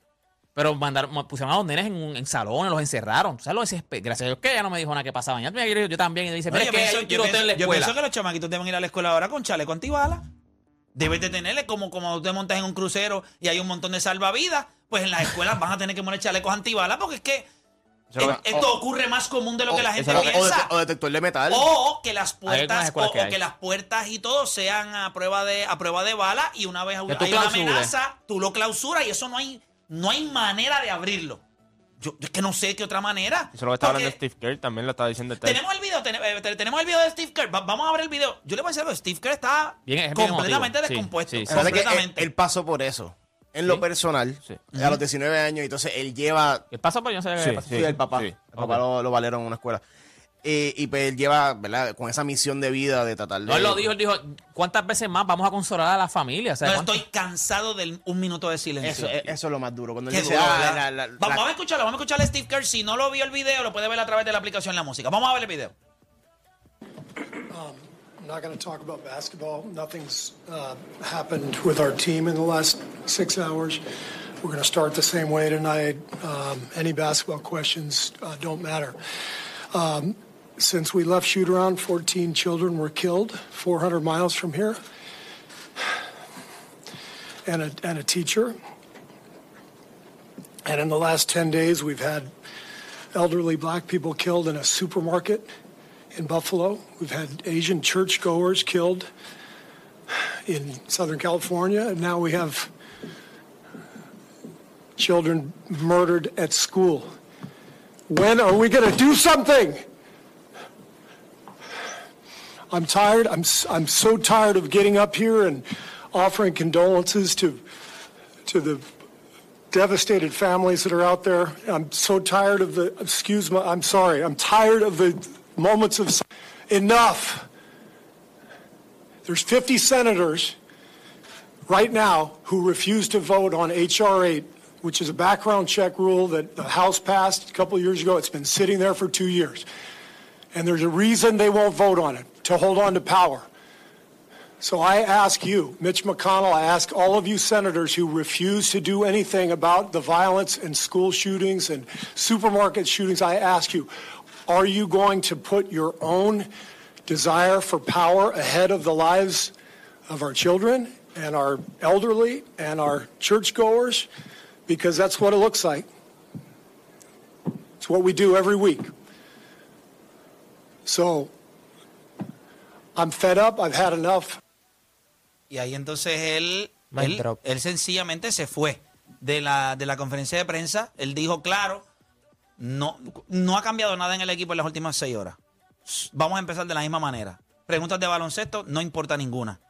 Pero mandaron, pusieron a los nenes en, un- en salones, los encerraron. ¿Sabes lo desesper- Gracias a Dios que ella no me dijo nada que pasaba. Ya me- yo, yo también. Y dice, No, yo, es que pienso, un yo pienso- en la yo pienso que los chamaquitos deben ir a la escuela ahora con chaleco antibala. Debes de tenerle como, como te montas en un crucero y hay un montón de salvavidas, pues en las escuelas van a tener que poner chalecos antibalas porque es que es lo que- esto o- ocurre más común de lo que la gente que- o, piensa. dete- o detector de metal. O que las puertas o, que o que las puertas y todo sean a prueba de a prueba de bala y una vez Que hay una amenaza, tú lo clausuras y eso no hay no hay manera de abrirlo. Yo es que no sé qué otra manera. Eso es lo que está hablando Steve Kerr, también lo estaba diciendo el tenemos el video, ten- eh, te- tenemos el video de Steve Kerr. Va- vamos a ver el video. Yo le voy a decir algo. Steve Kerr está Bien, es bien completamente descompuesto. sí, sí. Él, completamente. él pasó por eso. En lo personal, Sí. a los 19 años, entonces él lleva ¿Qué pasa? Pues yo no sé qué Sí, el papá. sí. El papá lo, lo valieron en una escuela. Eh, y pues él lleva, ¿verdad? Con esa misión de vida de tratar de. No, él lo dijo, él dijo, ¿cuántas veces más vamos a consolar a la familia? O sea, no ¿cuántas- estoy cansado del un minuto de silencio. Eso, eh, eso es lo más duro. Cuando él dice, duro, ah, la- la- la- vamos a escucharlo, vamos a escuchar a Steve Kerr. Si no lo vio el video, lo puede ver a través de la aplicación La Música. Vamos a ver el video. I'm not going to talk about basketball. Nothing's uh, happened with our team in the last six hours. We're going to start the same way tonight. Um, any basketball questions uh, don't matter. Um, since we left shoot around, 14 children were killed 400 miles from here, and a, and a teacher. And in the last 10 days, we've had elderly black people killed in a supermarket in Buffalo. We've had Asian churchgoers killed in Southern California. And now we have children murdered at school. When are we going to do something? I'm tired. I'm, I'm so tired of getting up here and offering condolences to, to the devastated families that are out there. I'm so tired of the, excuse me, I'm sorry. I'm tired of the moments of, enough. There's 50 senators right now who refuse to vote on H.R. 8, which is a background check rule that the House passed a couple years ago. It's been sitting there for two years. And there's a reason they won't vote on it to hold on to power. So I ask you, Mitch McConnell, I ask all of you senators who refuse to do anything about the violence and school shootings and supermarket shootings, I ask you, are you going to put your own desire for power ahead of the lives of our children and our elderly and our churchgoers? Because that's what it looks like. It's what we do every week. So I'm fed up. I've had enough. Y ahí entonces él, él, sencillamente se fue de la, de la conferencia de prensa. Él dijo, claro, no, no ha cambiado nada en el equipo en las últimas seis horas. Vamos a empezar de la misma manera. Preguntas de baloncesto, no importa ninguna.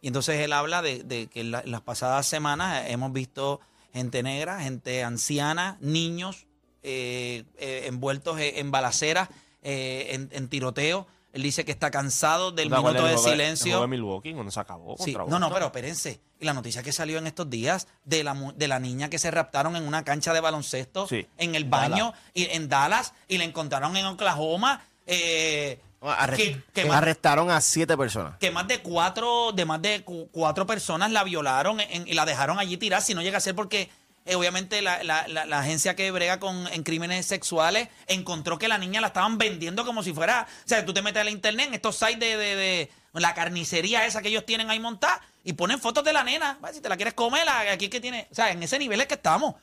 Y entonces él habla de, de que en, la- en las pasadas semanas hemos visto gente negra, gente anciana, niños eh, eh, envueltos en, en balaceras, eh, en, en tiroteo. Él dice que está cansado del ¿Te acuerdas minuto de El silencio. juego de Milwaukee cuando se acabó Sí, no, no, pero espérense. Y la noticia que salió en estos días de la, de la niña que se raptaron en una cancha de baloncesto Sí. en el baño y, en Dallas y la encontraron en Oklahoma. eh, Arre- que, que más, Arrestaron a siete personas. que más de cuatro de más de cu- cuatro personas la violaron en- y la dejaron allí tirada. Si no llega a ser porque eh, obviamente la, la- la- la agencia que brega con en crímenes sexuales encontró que la niña la estaban vendiendo como si fuera, o sea, tú te metes a la internet en estos sites de, de- de la carnicería esa que ellos tienen ahí montada y ponen fotos de la nena. Si te la quieres comer, aquí que tiene, o sea, en ese nivel es que estamos.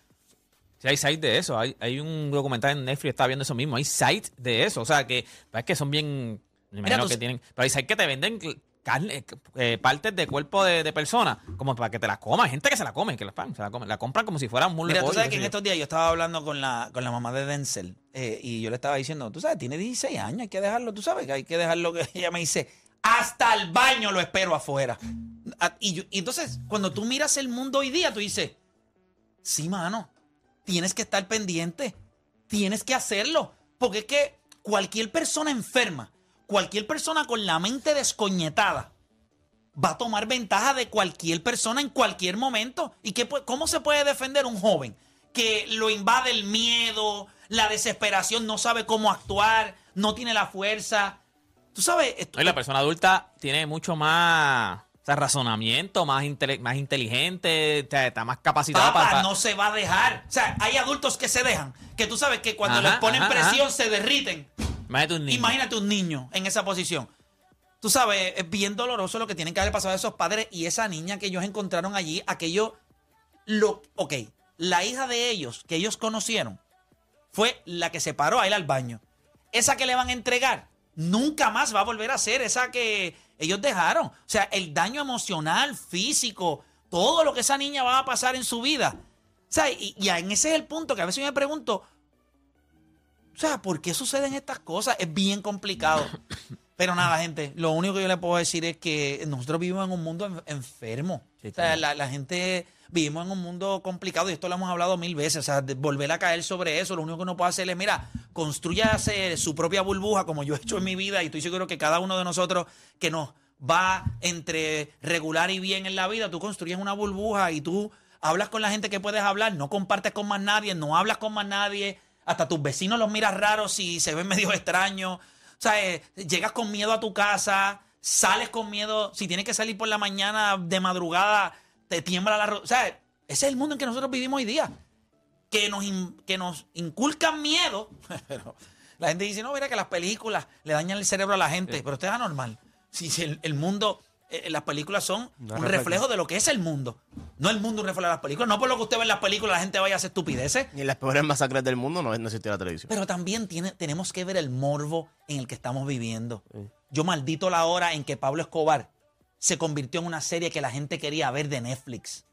Sí, hay sites de eso. Hay, hay un documental en Netflix, estaba viendo eso mismo. Hay sites de eso. O sea, que es que son bien. Me imagino tú- que tienen. Pero hay sites que te venden carne, eh, partes de cuerpo de, de personas, como para que te la comas. Hay gente que se la come, que la, pan, se la, la compran como si fuera un muslo Mira, de tú sabes que en estos días yo estaba hablando con la, con la mamá de Denzel eh, y yo le estaba diciendo, tú sabes, tiene 16 años, hay que dejarlo, tú sabes que hay que dejarlo que ella me dice, hasta el baño lo espero afuera. Ah, Y, yo- y entonces, cuando tú miras el mundo hoy día, tú dices, sí, mano, tienes que estar pendiente, tienes que hacerlo, porque es que cualquier persona enferma, cualquier persona con la mente descoñetada, va a tomar ventaja de cualquier persona en cualquier momento. ¿Y qué, cómo se puede defender un joven que lo invade el miedo, la desesperación, no sabe cómo actuar, no tiene la fuerza? Tú sabes, esto- No, y la persona adulta tiene mucho más o sea, razonamiento, más, más inteligente, o sea, está más capacitada Papá, para. no se va a dejar. O sea, hay adultos que se dejan, que tú sabes que cuando Ajá, les ponen ajá, presión se derriten. Imagínate un niño. En esa posición. Tú sabes, es bien doloroso lo que tienen que haber pasado a esos padres y esa niña que ellos encontraron allí, aquello, lo, ok, la hija de ellos que ellos conocieron fue la que se paró a ir al baño. Esa que le van a entregar nunca más va a volver a ser esa que ellos dejaron. O sea, el daño emocional, físico, todo lo que esa niña va a pasar en su vida. O sea, y, y en ese es el punto que a veces me pregunto, o sea, ¿por qué suceden estas cosas? Es bien complicado. Pero nada, gente, lo único que yo le puedo decir es que nosotros vivimos en un mundo en- enfermo. Sí, o sea, la, la gente vivimos en un mundo complicado y esto lo hemos hablado mil veces. O sea, de volver a caer sobre eso, lo único que uno puede hacer es, mira, construyase su propia burbuja como yo he hecho en mi vida y estoy seguro que cada uno de nosotros que nos va entre regular y bien en la vida, tú construyes una burbuja y tú hablas con la gente que puedes hablar, no compartes con más nadie, no hablas con más nadie, hasta tus vecinos los miras raros si se ven medio extraños. O sea, eh, llegas con miedo a tu casa, sales con miedo, si tienes que salir por la mañana de madrugada, te tiembla la... O sea, ese es el mundo en que nosotros vivimos hoy día. Que nos, in- que nos inculcan miedo. Pero la gente dice, no, mira que las películas le dañan el cerebro a la gente, pero esto es anormal. Si, si el, el mundo, eh, las películas son un reflejo de lo que es el mundo. No el mundo un reflejo de las películas. No por lo que usted ve en las películas la gente vaya a hacer estupideces. Ni en las peores masacres del mundo no, no existía la televisión. Pero también tiene, tenemos que ver el morbo en el que estamos viviendo. Yo maldito la hora en que Pablo Escobar se convirtió en una serie que la gente quería ver de Netflix.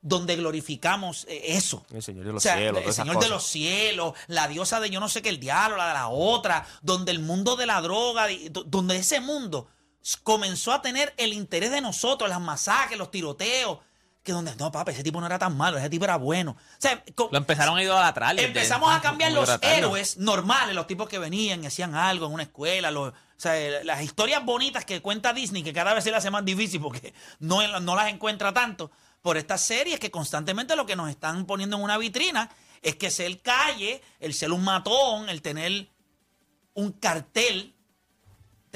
donde glorificamos eh, eso. El Señor de los O sea, cielos, el Señor de los cielos, la diosa de yo no sé qué, el diablo, la de la otra, donde el mundo de la droga, de- do- donde ese mundo comenzó a tener el interés de nosotros, las masacres, los tiroteos, que donde, no, papi, ese tipo no era tan malo, ese tipo era bueno. O sea, Lo empezaron a idolatrar. Empezamos a cambiar los héroes normales, los tipos que venían y hacían algo en una escuela, los- o sea, eh, las historias bonitas que cuenta Disney, que cada vez se le hace más difícil porque no, no las encuentra tanto, por estas series que constantemente lo que nos están poniendo en una vitrina es que ser calle, el ser un matón, el tener un cartel,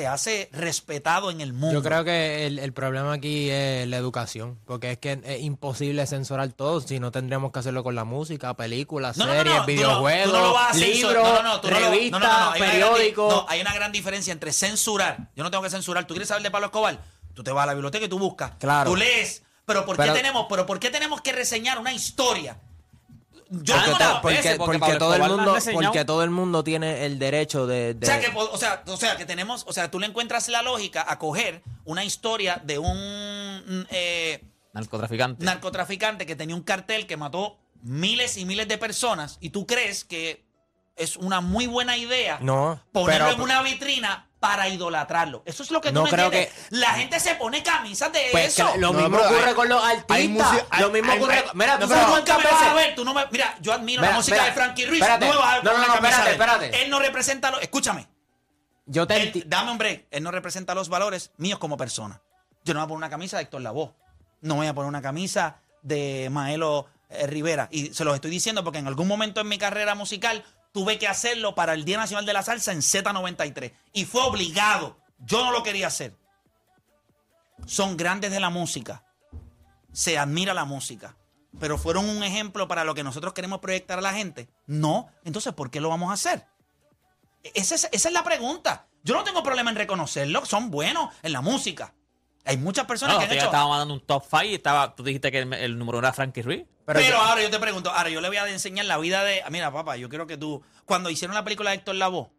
te hace respetado en el mundo. Yo creo que el, el problema aquí es la educación, porque es que es imposible censurar todo, si no tendríamos que hacerlo con la música, películas, No, series, no, no- videojuegos, libros, revistas, periódicos. no, hay una gran diferencia entre censurar. Yo no tengo que censurar. ¿Tú quieres saber de Pablo Escobar? Tú te vas a la biblioteca y tú buscas. Claro. Tú lees. Pero ¿por Pero- qué tenemos, pero por qué tenemos que reseñar una historia? Yo porque, to- una- porque- veces, porque porque Pablo todo el mundo, porque todo el mundo tiene el derecho de, de- O sea, que, po- o, sea, o sea, que tenemos, o sea, tú le encuentras la lógica a coger una historia de un mm, eh, Narcotraficante. narcotraficante que tenía un cartel que mató miles y miles de personas y tú crees que es una muy buena idea No, ponerlo pero- en una vitrina para idolatrarlo. Eso es lo que tú No no, creo entiendes. que- La gente se pone camisas de Pues eso. que lo No, mismo ocurre hay- con los artistas. lo mismo hay- ocurre. hay- mira, no, tú pero sabes Tú nunca cuántas me vas a veces. ver, tú no me, mira, yo admiro Mira, la música mira, de Frankie Ruiz. espérate. no me vas a ver No, no, no, espérate, espérate. Él no representa los, escúchame. Yo te Él- dame un break. Él no representa los valores míos como persona. Yo no voy a poner una camisa de Héctor Lavoe. No voy a poner una camisa de Maelo eh, Rivera. Y se los estoy diciendo porque en algún momento en mi carrera musical tuve que hacerlo para el Día Nacional de la Salsa en Z93. Y fue obligado. Yo no lo quería hacer. Son grandes de la música. Se admira la música. Pero fueron un ejemplo para lo que nosotros queremos proyectar a la gente. No. Entonces, ¿por qué lo vamos a hacer? Esa es, es la pregunta. Yo no tengo problema en reconocerlo. Son buenos en la música. Hay muchas personas No, que han ya hecho. estábamos dando un top 5 y estaba, tú dijiste que el, el número uno era Frankie Ruiz. Pero, Pero yo- ahora yo te pregunto, ahora yo le voy a enseñar la vida de. Mira, papá, yo quiero que tú. Cuando hicieron la película de Héctor Lavoe,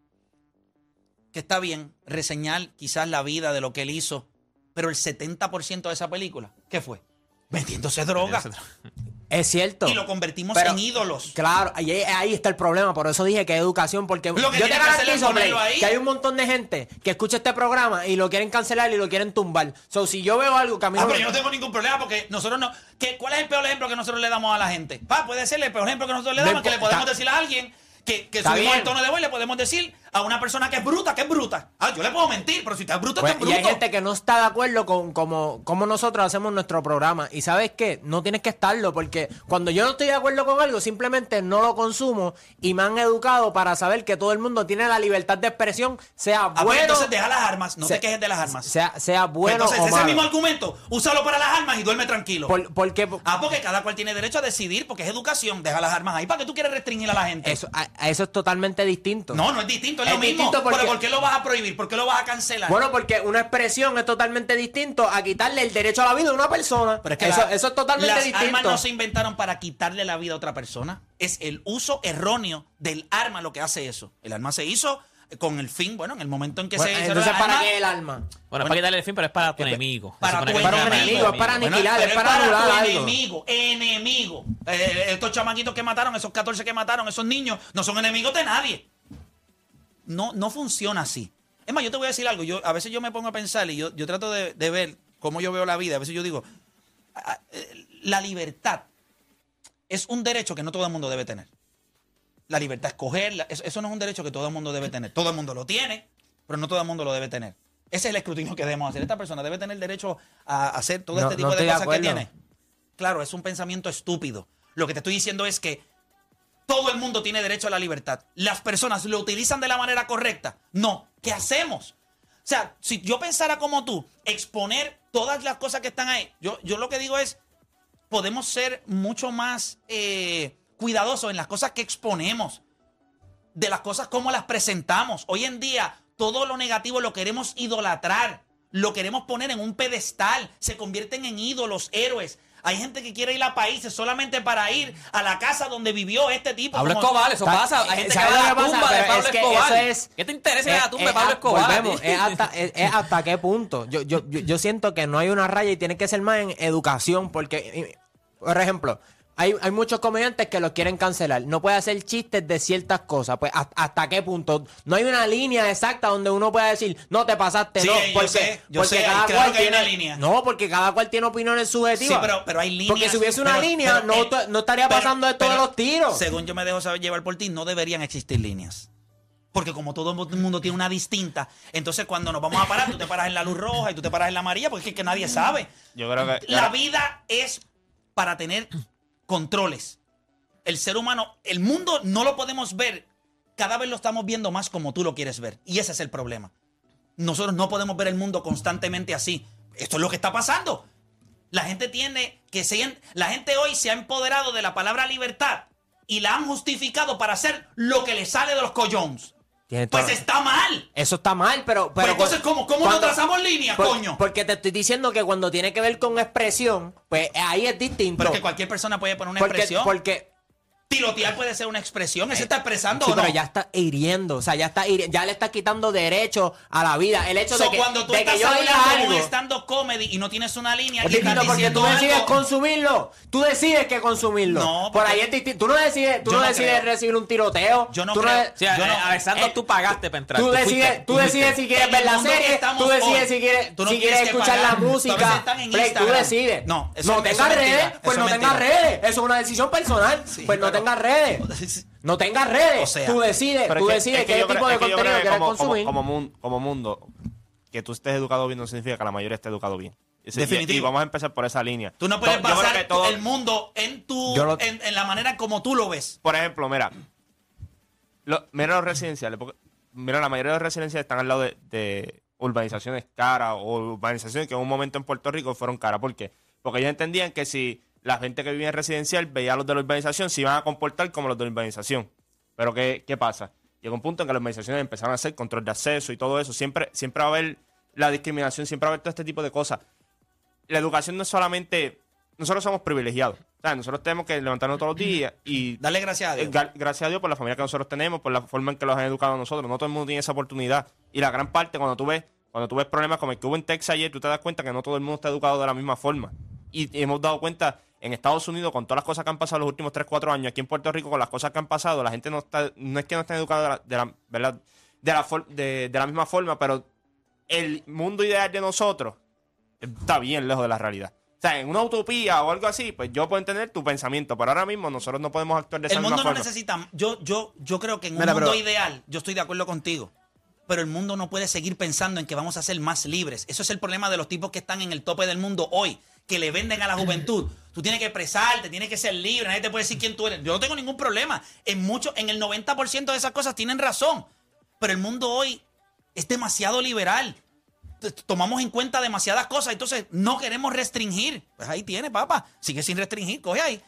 que está bien reseñar quizás la vida de lo que él hizo, pero el 70% de esa película, ¿qué fue? Vendiéndose droga. Es cierto. Y lo convertimos Pero- en ídolos. Claro, ahí, ahí está el problema. Por eso dije que educación, porque Lo que yo te que garantizo, Blake, ahí. que hay un montón de gente que escucha este programa y lo quieren cancelar y lo quieren tumbar. So, si yo veo algo que a mí Ah, no pero me- yo no tengo ningún problema porque nosotros no. ¿qué, ¿Cuál es el peor ejemplo que nosotros le damos a la gente? Pa, puede ser el peor ejemplo que nosotros le damos, que le podemos decir a alguien que, que subimos bien. el tono de voz y le podemos decir a una persona que es bruta, que es bruta. Ah, yo le puedo mentir, pero si estás bruto, Pues, estás y hay bruto. gente que no está de acuerdo con como, como nosotros hacemos nuestro programa. Y sabes qué, no tienes que estarlo, porque cuando yo no estoy de acuerdo con algo, simplemente no lo consumo y me han educado para saber que todo el mundo tiene la libertad de expresión, sea Ah, pues bueno, entonces deja las armas, no se- te quejes de las armas. sea, sea Pues bueno entonces, o ese malo. mismo argumento, úsalo para las armas y duerme tranquilo. Por- porque Ah, porque cada cual tiene derecho a decidir, porque es educación. Deja las armas ahí. ¿Para qué tú quieres restringir a la gente? eso, a- a eso es totalmente distinto. No, no es distinto, es, Es lo mismo. porque- Pero ¿por qué lo vas a prohibir? ¿Por qué lo vas a cancelar? Bueno, porque una expresión es totalmente distinto a quitarle el derecho a la vida a una persona. Pero es que eso, la- eso es totalmente las distinto. armas no se inventaron para quitarle la vida a otra persona. Es el uso erróneo del arma lo que hace eso. El arma se hizo con el fin, bueno, en el momento en que Bueno, se hizo entonces, ¿para arma, qué el arma? Bueno, Bueno, es para quitarle el fin, pero es para tu enemigo. Para tu que para enemigo, es para Bueno, aniquilar, pero es para anular tu algo. enemigo, enemigo. Eh, estos chamaquitos que mataron, esos 14 que mataron, esos niños, no son enemigos de nadie. No, no funciona así. Es más, yo te voy a decir algo. Yo, a veces yo me pongo a pensar y yo, yo trato de, de ver cómo yo veo la vida. A veces yo digo, ah, eh, la libertad es un derecho que no todo el mundo debe tener. La libertad es escoger, eso, eso no es un derecho que todo el mundo debe tener. Todo el mundo lo tiene, pero no todo el mundo lo debe tener. Ese es el escrutinio que debemos hacer. Esta persona debe tener derecho a hacer todo No- este tipo no de cosas que tiene. Claro, es un pensamiento estúpido. Lo que te estoy diciendo es que todo el mundo tiene derecho a la libertad. Las personas lo utilizan de la manera correcta. No. ¿Qué hacemos? O sea, si yo pensara como tú, exponer todas las cosas que están ahí, yo, yo lo que digo es, podemos ser mucho más eh, cuidadosos en las cosas que exponemos, de las cosas como las presentamos. Hoy en día, todo lo negativo lo queremos idolatrar, lo queremos poner en un pedestal, se convierten en ídolos, héroes. Hay gente que quiere ir a países solamente para ir a la casa donde vivió este tipo. Pablo como- Escobar, eso pasa. Hay gente que ¿sabes va a la pasa? tumba de Pero Pablo es que Escobar. eso es- ¿Qué te interesa ir a la tumba de Pablo Escobar? volvemos, es hasta, es- es hasta qué punto. Yo, yo, yo, yo siento que no hay una raya y tiene que ser más en educación, porque, Por ejemplo, hay, hay muchos comediantes que los quieren cancelar. No puede hacer chistes de ciertas cosas. Pues, ¿hasta, hasta qué punto? No hay una línea exacta donde uno pueda decir, no te pasaste, Sí, no. yo Porque, sé, yo porque sé, cada claro cual que hay tiene, una línea. No, porque cada cual tiene opiniones subjetivas. Sí, pero, pero hay líneas. Porque si hubiese una pero- línea, pero no, to- no estaría pero- pasando esto de los tiros. Según yo me dejo saber llevar por ti, no deberían existir líneas. Porque como todo el mundo tiene una distinta, entonces cuando nos vamos a parar, tú te paras en la luz roja y tú te paras en la amarilla, porque es que nadie sabe. Yo creo que. La vida es para tener controles. El ser humano, el mundo no lo podemos ver, cada vez lo estamos viendo más como tú lo quieres ver. Y ese es el problema. Nosotros no podemos ver el mundo constantemente así. Esto es lo que está pasando. La gente tiene que se, la gente hoy se ha empoderado de la palabra libertad y la han justificado para hacer lo que le sale de los collones. Pues está mal. Eso está mal, pero... pero entonces, ¿cómo- cómo no cuando- trazamos líneas, por- coño? Porque te estoy diciendo que cuando tiene que ver con expresión, pues ahí es distinto. Pero que cualquier persona puede poner una porque, expresión. porque Tirotear puede ser una expresión. ¿Ese está expresando Sí, o no? pero ya está hiriendo, o sea, ya está hiri- ya le está quitando derecho a la vida. El hecho So, de que, cuando tú de que estás yo hablando un algo, comedy y no tienes una línea es distinto porque tú decides algo- consumirlo. Tú decides que consumirlo. No, Por ahí es distinto. Tú no decides, tú no no decides creo. recibir un tiroteo. Yo no tú creo. O sea, Yo no- eh, Alessandro, eh, tú pagaste para entrar. Tú fuiste, decides, tú fuiste. decides si quieres En ver la serie, tú decides hoy, si quieres, si quieres escuchar la música. tú decides. No, no tengas redes, pues no tengas redes. Eso es una decisión personal. Pues no tengas redes. No tengas redes. O sea, tú decides, tú es que- decides es que qué yo creo- tipo de contenido que quieres como, consumir. como mun- como mundo, que tú estés educado bien no significa que la mayoría esté educado bien. Definitivo. Y, vamos a empezar por esa línea. Tú no puedes Yo basar todo- el mundo en tu lo- en, en la manera como tú lo ves. Por ejemplo, mira, lo- mira los residenciales. porque- mira, la mayoría de los residenciales están al lado de, de urbanizaciones caras o urbanizaciones que en un momento en Puerto Rico fueron caras. ¿Por qué? Porque ellos entendían que si la gente que vivía en residencial veía a los de la urbanización, se iban a comportar como los de la urbanización. Pero ¿qué, qué pasa? Llegó un punto en que las urbanizaciones empezaron a hacer control de acceso y todo eso. Siempre, siempre va a haber la discriminación, siempre va a haber todo este tipo de cosas. La educación no es solamente... Nosotros somos privilegiados. O sea, nosotros tenemos que levantarnos todos los días y Dale gracias a eh, Dios. gra- gracias a Dios por la familia que nosotros tenemos, por la forma en que los han educado a nosotros. No todo el mundo tiene esa oportunidad. Y la gran parte, cuando tú ves, cuando tú ves problemas como el que hubo en Texas ayer, tú te das cuenta que no todo el mundo está educado de la misma forma. Y hemos dado cuenta en Estados Unidos, con todas las cosas que han pasado los últimos 3, 4 años, aquí en Puerto Rico, con las cosas que han pasado, la gente no está, no es que no estén educados de la, de la- ¿verdad? De la, for- de, de la misma forma, pero el mundo ideal de nosotros está bien lejos de la realidad. O sea, en una utopía o algo así, pues yo puedo entender tu pensamiento, pero ahora mismo nosotros no podemos actuar de esa El misma mundo no forma. necesita. Yo, yo, yo creo que en un mundo pero- ideal, yo estoy de acuerdo contigo. Pero el mundo no puede seguir pensando en que vamos a ser más libres. Eso es el problema de los tipos que están en el tope del mundo hoy, que le venden a la juventud. Tú tienes que expresarte, tienes que ser libre, nadie te puede decir quién tú eres. Yo no tengo ningún problema. En en el 90% de esas cosas tienen razón. Pero el mundo hoy es demasiado liberal. Tomamos en cuenta demasiadas cosas, entonces no queremos restringir. Pues ahí tiene, papá. Sigue sin restringir, coge ahí.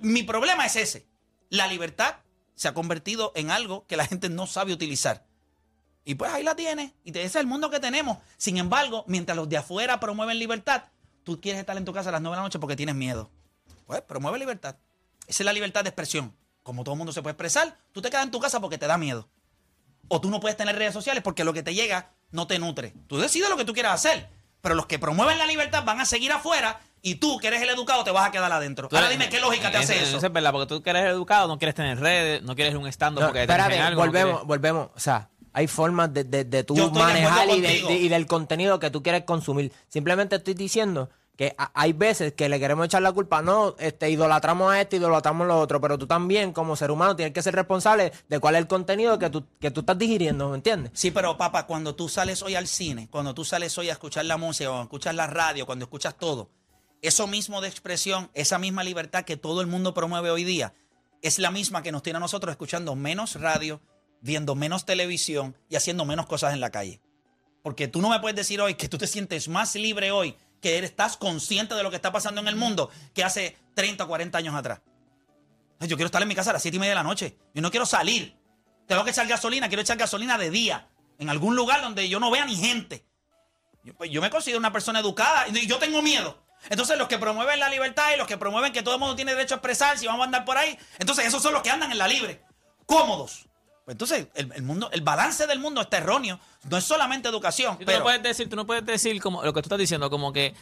Mi problema es ese. La libertad se ha convertido en algo que la gente no sabe utilizar. Y pues ahí la tiene. Y ese es el mundo que tenemos. Sin embargo, mientras los de afuera promueven libertad, tú quieres estar en tu casa a las 9 de la noche porque tienes miedo. Pues promueve libertad. Esa es la libertad de expresión. Como todo el mundo se puede expresar, tú te quedas en tu casa porque te da miedo. O tú no puedes tener redes sociales porque lo que te llega no te nutre. Tú decides lo que tú quieras hacer. Pero los que promueven la libertad van a seguir afuera y tú, que eres el educado, te vas a quedar adentro. Ahora dime qué lógica te hace eso. es verdad, porque tú que eres educado, no quieres tener redes, no quieres un stand-up No, porque te espérate, dicen algo. no volvemos, quieres- volvemos. O sea, hay formas de, de, de tú de manejar y, de- contigo. de- y del contenido que tú quieres consumir. Simplemente estoy diciendo que hay veces que le queremos echar la culpa. No, este, idolatramos a este, idolatramos a lo otro. Pero tú también, como ser humano, tienes que ser responsable de cuál es el contenido que tú, que tú estás digiriendo, ¿me entiendes? Sí, pero papá, cuando tú sales hoy al cine, cuando tú sales hoy a escuchar la música, cuando escuchas la radio, cuando escuchas todo, eso mismo de expresión, esa misma libertad que todo el mundo promueve hoy día, es la misma que nos tiene a nosotros escuchando menos radio, viendo menos televisión y haciendo menos cosas en la calle. Porque tú no me puedes decir hoy que tú te sientes más libre hoy, que estás consciente de lo que está pasando en el mundo, que hace 30 o 40 años atrás. Yo quiero estar en mi casa a las 7 y media de la noche. Yo no quiero salir. Tengo que echar gasolina, quiero echar gasolina de día, en algún lugar donde yo no vea ni gente. Yo, pues, yo me considero una persona educada y yo tengo miedo. Entonces los que promueven la libertad y los que promueven que todo el mundo tiene derecho a expresarse y vamos a andar por ahí, entonces esos son los que andan en la libre, cómodos. Entonces el, el mundo, el balance del mundo está erróneo. No es solamente educación, tú pero no puedes decir, tú no puedes decir como lo que tú estás diciendo, como que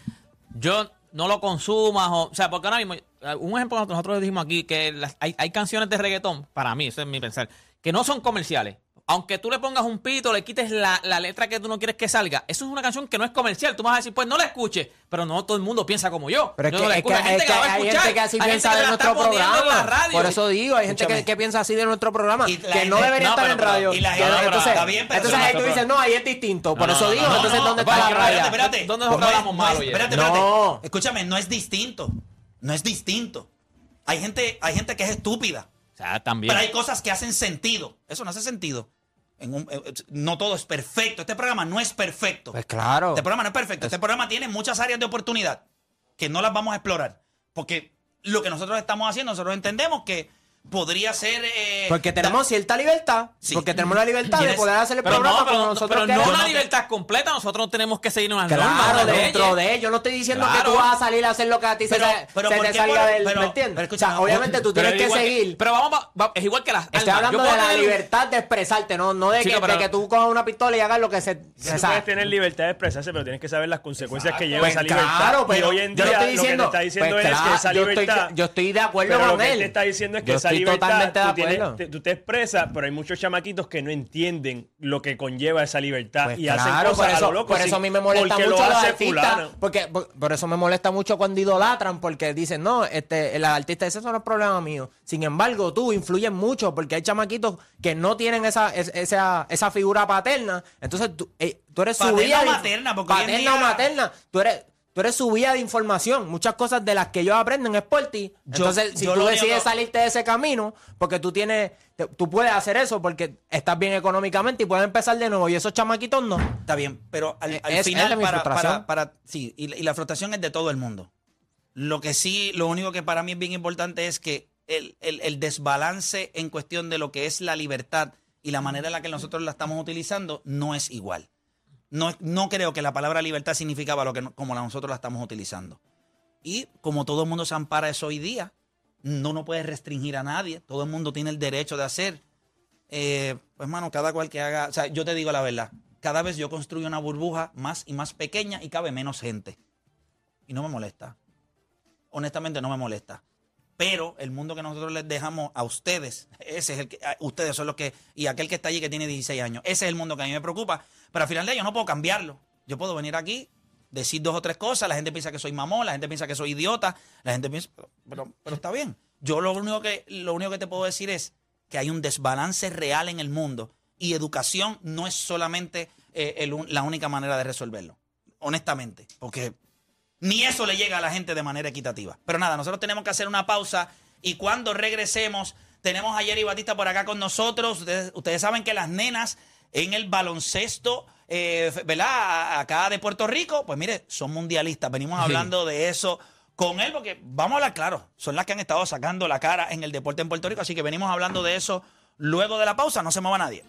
yo no lo consumas. O, o sea, porque ahora mismo, un ejemplo, nosotros dijimos aquí que las- hay, hay canciones de reggaetón, para mí, eso es mi pensar, que no son comerciales. Aunque tú le pongas un pito, le quites la, la letra que tú no quieres que salga, eso es una canción que no es comercial. Tú vas a decir, pues no la escuches, pero no todo el mundo piensa como yo. Pero es Yo que, no la es que-. Hay gente es que la va a hay gente que así hay piensa que de nuestro en programa. la radio. Por eso digo, hay gente que, que piensa así de nuestro programa. Que gente- no debería no, estar pero- en radio. y la Que gente- no- entonces, está bien, pero entonces ahí tú es dices, no, ahí es distinto. Por No, eso digo, entonces ¿dónde está la raya? Espérate, espérate. ¿Dónde No nosotros es- hablamos Jerry? Espérate, espérate. Escúchame, no es distinto. No es distinto. Hay gente, hay gente que es estúpida. O sea, también. Pero hay cosas que hacen sentido. Eso no hace sentido. En un- eh, no todo es perfecto. Este programa no es perfecto. Pues claro. Este programa no es perfecto. Este programa tiene muchas áreas de oportunidad que no las vamos a explorar. Porque lo que nosotros estamos haciendo, nosotros entendemos que podría ser. eh, Porque tenemos cierta libertad. Sí. Porque tenemos la libertad de poder hacer el pero programa no, pero, como nosotros pero no una libertad completa, nosotros tenemos que seguir unas Claro, normas, dentro de ellos. No estoy diciendo que tú vas a salir a hacer lo que a ti se, Pero- se ¿por te salga por- del. pero- ¿Me entiendes? pero o sea, escucha, obviamente tú tienes que seguir. pero vamos, va- va- es igual que las Estoy hablando de la un- libertad de expresarte, no, no de, Chico, que, pero- de que tú cojas una pistola y hagas lo que se. Sí, tú puedes tener libertad de expresarse, pero tienes que saber las consecuencias que lleva pues esa libertad. claro, pero hoy en yo día lo que diciendo, te está diciendo es que esa libertad... yo estoy de acuerdo con lo que él. te está diciendo es que esa libertad totalmente de tú, tienes- acuerdo. te- tú te expresas, pero hay muchos chamaquitos que no entienden lo que conlleva esa libertad Pues y claro, hacen por cosas a eso, lo loco por eso a mí me molesta porque mucho lo los hace artistas, fulano. porque por, por eso me molesta mucho cuando idolatran, porque dicen, no, este, el artista ese no es problema mío. Sin embargo, tú influyes mucho, porque hay chamaquitos que no tienen esa, es- esa, esa figura paterna, entonces tú, eh, tú eres su Paterna o de- materna, porque hoy en paterna día- o materna, tú eres Tú eres su vía de información. Muchas cosas de las que ellos aprenden es por ti. Yo- Entonces, si yo tú decides salirte de ese camino, porque tú tienes, te- tú puedes hacer eso porque estás bien económicamente y puedes empezar de nuevo. Y esos chamaquitos no. Está bien, pero al, al Es- final, es para, para, para- sí, y, la- y la frustración es de todo el mundo. Lo que sí, lo único que para mí es bien importante es que el, el- el desbalance en cuestión de lo que es la libertad y la manera en la que nosotros la estamos utilizando no es igual. No, no creo que la palabra libertad significaba lo que como nosotros la estamos utilizando. Y como todo el mundo se ampara eso hoy día, no no puedes restringir a nadie. Todo el mundo tiene el derecho de hacer. Eh, pues, mano, cada cual que haga. O sea, yo te digo la verdad. Cada vez yo construyo una burbuja más y más pequeña y cabe menos gente. Y no me molesta. Honestamente, no me molesta. Pero el mundo que nosotros les dejamos a ustedes, ese es el que. Ustedes son los que. Y aquel que está allí que tiene 16 años. Ese es el mundo que a mí me preocupa. Pero al final de ello no puedo cambiarlo. Yo puedo venir aquí, decir dos o tres cosas. La gente piensa que soy mamón, la gente piensa que soy idiota. La gente piensa. Pero, pero, está bien. Yo lo único, que, lo único que te puedo decir es que hay un desbalance real en el mundo. Y educación no es solamente eh, la única manera de resolverlo. Honestamente. Porque ni eso le llega a la gente de manera equitativa. Pero nada, nosotros tenemos que hacer una pausa y cuando regresemos, tenemos a Jerry Batista por acá con nosotros. Ustedes, ustedes saben que las nenas en el baloncesto, eh, ¿verdad? Acá de Puerto Rico, pues mire, son mundialistas. Venimos hablando de eso con él porque, vamos a hablar claro, son las que han estado sacando la cara en el deporte en Puerto Rico. Así que venimos hablando de eso luego de la pausa. No se mueva nadie.